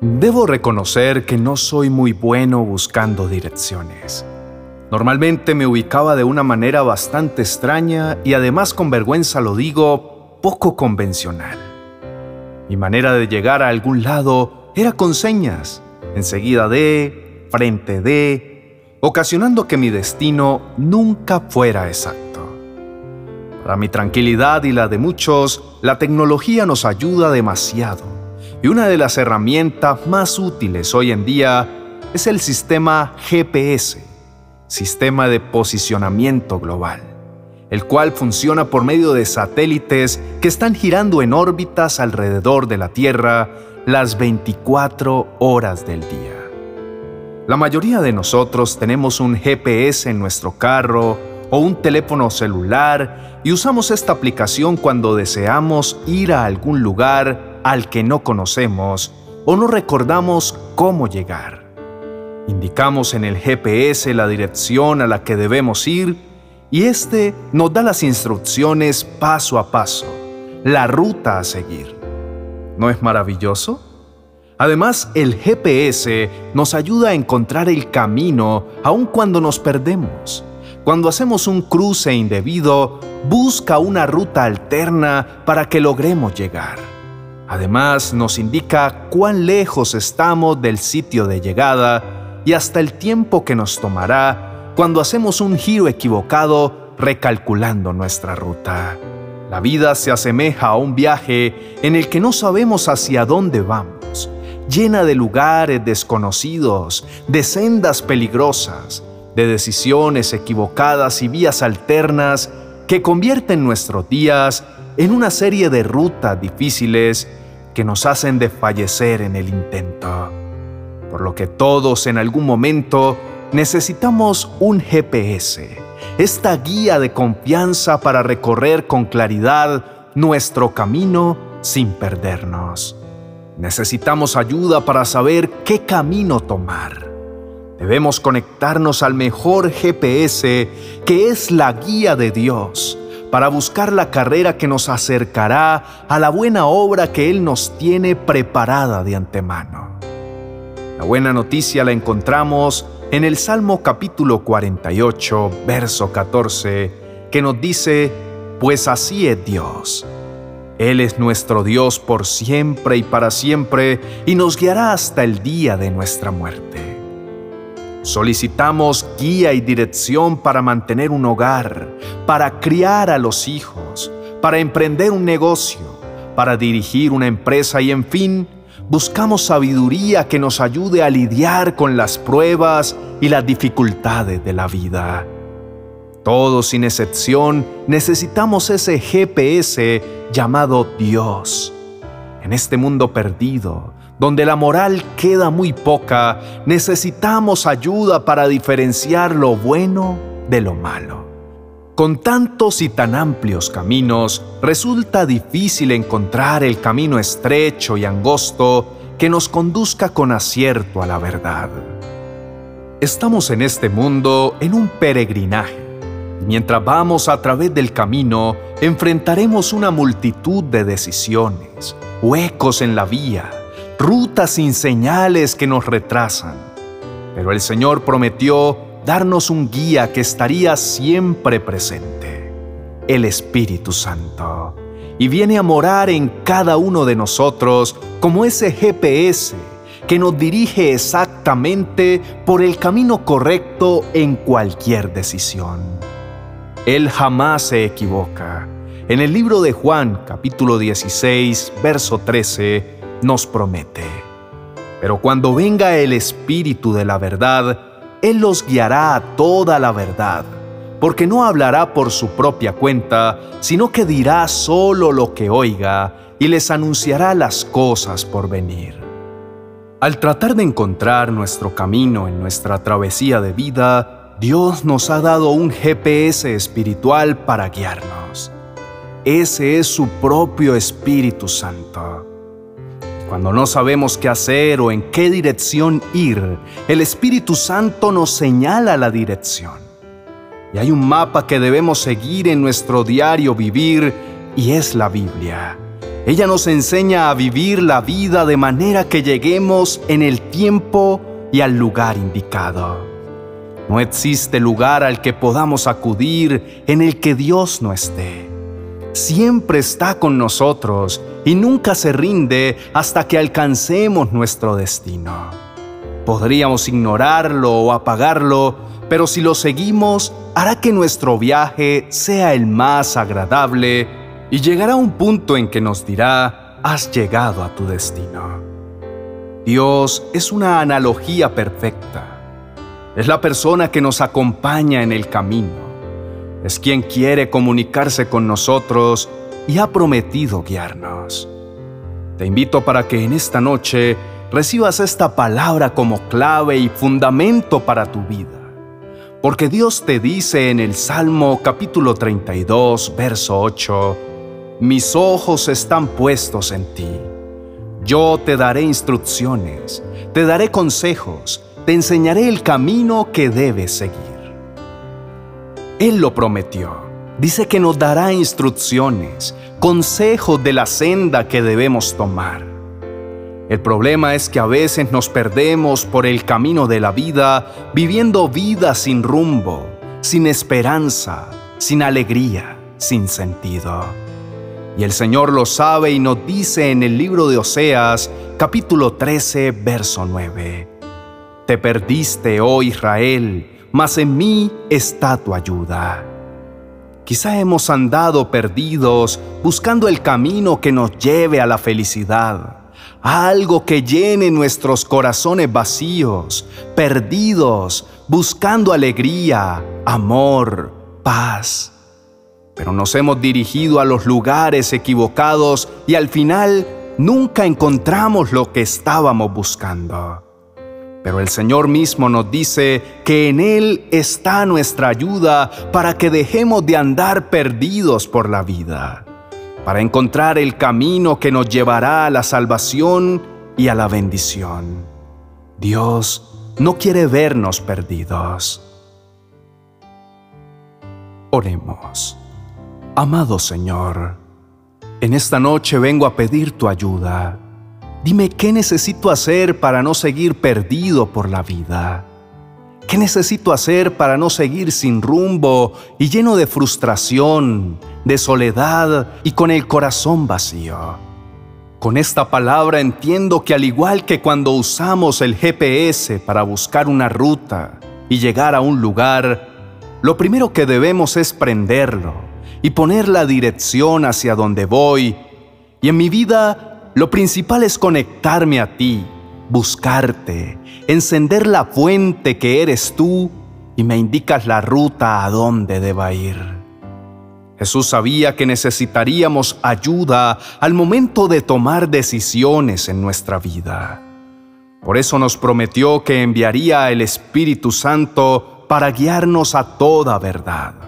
Debo reconocer que no soy muy bueno buscando direcciones. Normalmente me ubicaba de una manera bastante extraña y además con vergüenza lo digo, poco convencional. Mi manera de llegar a algún lado era con señas, enseguida de, frente de, ocasionando que mi destino nunca fuera exacto. Para mi tranquilidad y la de muchos, la tecnología nos ayuda demasiado y una de las herramientas más útiles hoy en día es el sistema GPS, Sistema de Posicionamiento Global, el cual funciona por medio de satélites que están girando en órbitas alrededor de la Tierra las 24 horas del día. La mayoría de nosotros tenemos un GPS en nuestro carro o un teléfono celular y usamos esta aplicación cuando deseamos ir a algún lugar al que no conocemos o no recordamos cómo llegar. Indicamos en el GPS la dirección a la que debemos ir y este nos da las instrucciones paso a paso, la ruta a seguir. ¿No es maravilloso? Además, el GPS nos ayuda a encontrar el camino aun cuando nos perdemos. Cuando hacemos un cruce indebido, busca una ruta alterna para que logremos llegar. Además, nos indica cuán lejos estamos del sitio de llegada y hasta el tiempo que nos tomará cuando hacemos un giro equivocado recalculando nuestra ruta. La vida se asemeja a un viaje en el que no sabemos hacia dónde vamos, llena de lugares desconocidos, de sendas peligrosas, de decisiones equivocadas y vías alternas que convierten nuestros días en una serie de rutas difíciles que nos hacen desfallecer en el intento. Por lo que todos en algún momento necesitamos un GPS, esta guía de confianza para recorrer con claridad nuestro camino sin perdernos. Necesitamos ayuda para saber qué camino tomar. Debemos conectarnos al mejor GPS que es la guía de Dios para buscar la carrera que nos acercará a la buena obra que Él nos tiene preparada de antemano. La buena noticia la encontramos en el Salmo capítulo 48, verso 14, que nos dice, Pues así es Dios. Él es nuestro Dios por siempre y para siempre, y nos guiará hasta el día de nuestra muerte. Solicitamos guía y dirección para mantener un hogar, para criar a los hijos, para emprender un negocio, para dirigir una empresa y en fin, buscamos sabiduría que nos ayude a lidiar con las pruebas y las dificultades de la vida. Todos sin excepción necesitamos ese GPS llamado Dios. En este mundo perdido, donde la moral queda muy poca, necesitamos ayuda para diferenciar lo bueno de lo malo. Con tantos y tan amplios caminos, resulta difícil encontrar el camino estrecho y angosto que nos conduzca con acierto a la verdad. Estamos en este mundo en un peregrinaje. Mientras vamos a través del camino, enfrentaremos una multitud de decisiones, huecos en la vía, rutas sin señales que nos retrasan. Pero el Señor prometió darnos un guía que estaría siempre presente, el Espíritu Santo, y viene a morar en cada uno de nosotros como ese GPS que nos dirige exactamente por el camino correcto en cualquier decisión. Él jamás se equivoca. En el libro de Juan, capítulo 16, verso 13, nos promete. Pero cuando venga el Espíritu de la verdad, Él los guiará a toda la verdad, porque no hablará por su propia cuenta, sino que dirá solo lo que oiga y les anunciará las cosas por venir. Al tratar de encontrar nuestro camino en nuestra travesía de vida, Dios nos ha dado un GPS espiritual para guiarnos. Ese es su propio Espíritu Santo. Cuando no sabemos qué hacer o en qué dirección ir, el Espíritu Santo nos señala la dirección. Y hay un mapa que debemos seguir en nuestro diario vivir y es la Biblia. Ella nos enseña a vivir la vida de manera que lleguemos en el tiempo y al lugar indicado. No existe lugar al que podamos acudir en el que Dios no esté. Siempre está con nosotros y nunca se rinde hasta que alcancemos nuestro destino. Podríamos ignorarlo o apagarlo, pero si lo seguimos, hará que nuestro viaje sea el más agradable y llegará un punto en que nos dirá, has llegado a tu destino. Dios es una analogía perfecta. Es la persona que nos acompaña en el camino. Es quien quiere comunicarse con nosotros y ha prometido guiarnos. Te invito para que en esta noche recibas esta palabra como clave y fundamento para tu vida. Porque Dios te dice en el Salmo capítulo 32, verso 8, Mis ojos están puestos en ti. Yo te daré instrucciones, te daré consejos, te enseñaré el camino que debes seguir. Él lo prometió. Dice que nos dará instrucciones, consejos de la senda que debemos tomar. El problema es que a veces nos perdemos por el camino de la vida viviendo vida sin rumbo, sin esperanza, sin alegría, sin sentido. Y el Señor lo sabe y nos dice en el libro de Oseas, capítulo 13, verso 9. Te perdiste, oh Israel, mas en mí está tu ayuda. Quizá hemos andado perdidos buscando el camino que nos lleve a la felicidad, a algo que llene nuestros corazones vacíos, perdidos, buscando alegría, amor, paz. Pero nos hemos dirigido a los lugares equivocados y al final nunca encontramos lo que estábamos buscando. Pero el Señor mismo nos dice que en Él está nuestra ayuda para que dejemos de andar perdidos por la vida, para encontrar el camino que nos llevará a la salvación y a la bendición. Dios no quiere vernos perdidos. Oremos. Amado Señor, en esta noche vengo a pedir tu ayuda Dime qué necesito hacer para no seguir perdido por la vida. ¿Qué necesito hacer para no seguir sin rumbo y lleno de frustración, de soledad y con el corazón vacío? Con esta palabra entiendo que al igual que cuando usamos el GPS para buscar una ruta y llegar a un lugar, lo primero que debemos es prenderlo y poner la dirección hacia donde voy. Y en mi vida lo principal es conectarme a ti, buscarte, encender la fuente que eres tú y me indicas la ruta a dónde deba ir. Jesús sabía que necesitaríamos ayuda al momento de tomar decisiones en nuestra vida. Por eso nos prometió que enviaría el Espíritu Santo para guiarnos a toda verdad.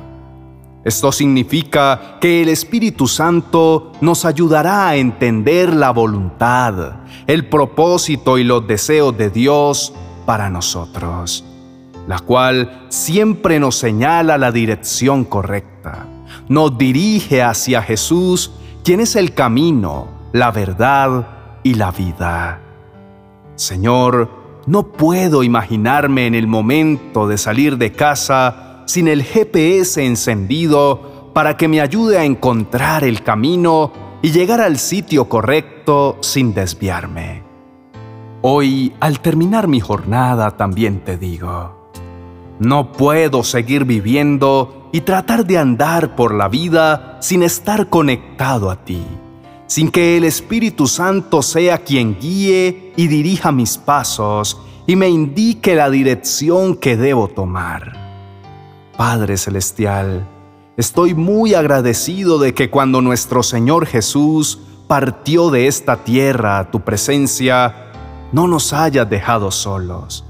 Esto significa que el Espíritu Santo nos ayudará a entender la voluntad, el propósito y los deseos de Dios para nosotros, la cual siempre nos señala la dirección correcta, nos dirige hacia Jesús, quien es el camino, la verdad y la vida. Señor, no puedo imaginarme en el momento de salir de casa sin el GPS encendido para que me ayude a encontrar el camino y llegar al sitio correcto sin desviarme. Hoy, al terminar mi jornada, también te digo, no puedo seguir viviendo y tratar de andar por la vida sin estar conectado a ti, sin que el Espíritu Santo sea quien guíe y dirija mis pasos y me indique la dirección que debo tomar. Padre Celestial, estoy muy agradecido de que cuando nuestro Señor Jesús partió de esta tierra a tu presencia, no nos hayas dejado solos,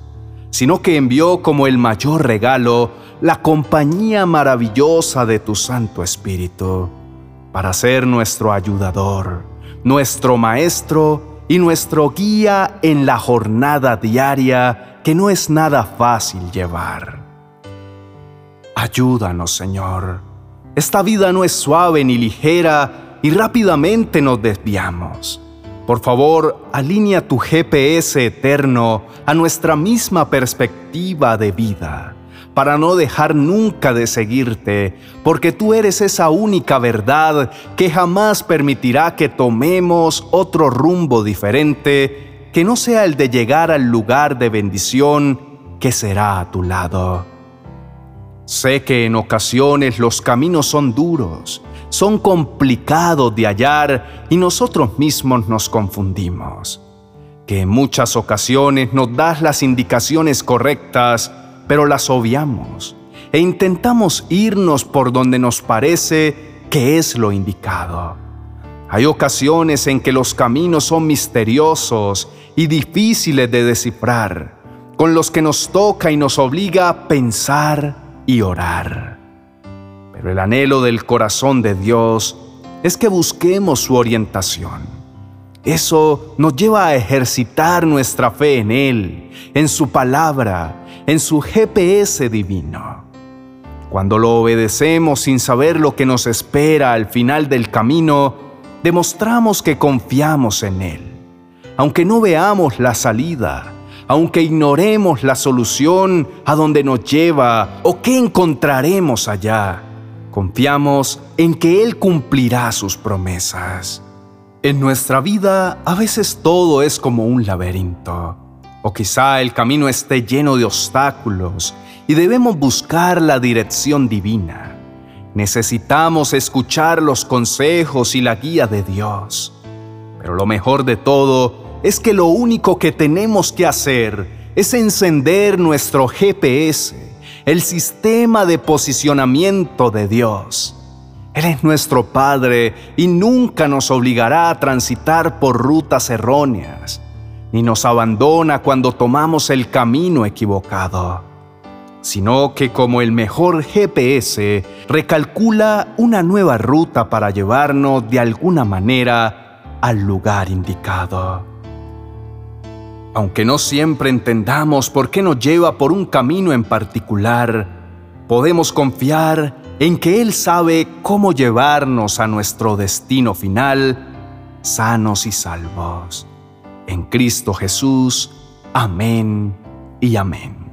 sino que envió como el mayor regalo la compañía maravillosa de tu Santo Espíritu, para ser nuestro ayudador, nuestro maestro y nuestro guía en la jornada diaria que no es nada fácil llevar. Ayúdanos, Señor. Esta vida no es suave ni ligera y rápidamente nos desviamos. Por favor, alinea tu GPS eterno a nuestra misma perspectiva de vida, para no dejar nunca de seguirte, porque tú eres esa única verdad que jamás permitirá que tomemos otro rumbo diferente que no sea el de llegar al lugar de bendición que será a tu lado. Sé que en ocasiones los caminos son duros, son complicados de hallar y nosotros mismos nos confundimos. Que en muchas ocasiones nos das las indicaciones correctas, pero las obviamos e intentamos irnos por donde nos parece que es lo indicado. Hay ocasiones en que los caminos son misteriosos y difíciles de descifrar, con los que nos toca y nos obliga a pensar y orar. Pero el anhelo del corazón de Dios es que busquemos su orientación. Eso nos lleva a ejercitar nuestra fe en Él, en su palabra, en su GPS divino. Cuando lo obedecemos sin saber lo que nos espera al final del camino, demostramos que confiamos en Él. Aunque no veamos la salida, aunque ignoremos la solución a donde nos lleva o qué encontraremos allá, Confiamos en que Él cumplirá sus promesas. En nuestra vida a veces todo es como un laberinto, o quizá el camino esté lleno de obstáculos y debemos buscar la dirección divina. Necesitamos escuchar los consejos y la guía de Dios. Pero lo mejor de todo es que lo único que tenemos que hacer es encender nuestro GPS el sistema de posicionamiento de Dios. Él es nuestro Padre y nunca nos obligará a transitar por rutas erróneas, ni nos abandona cuando tomamos el camino equivocado, sino que como el mejor GPS recalcula una nueva ruta para llevarnos de alguna manera al lugar indicado. Aunque no siempre entendamos por qué nos lleva por un camino en particular, podemos confiar en que Él sabe cómo llevarnos a nuestro destino final, sanos y salvos. En Cristo Jesús. Amén y amén.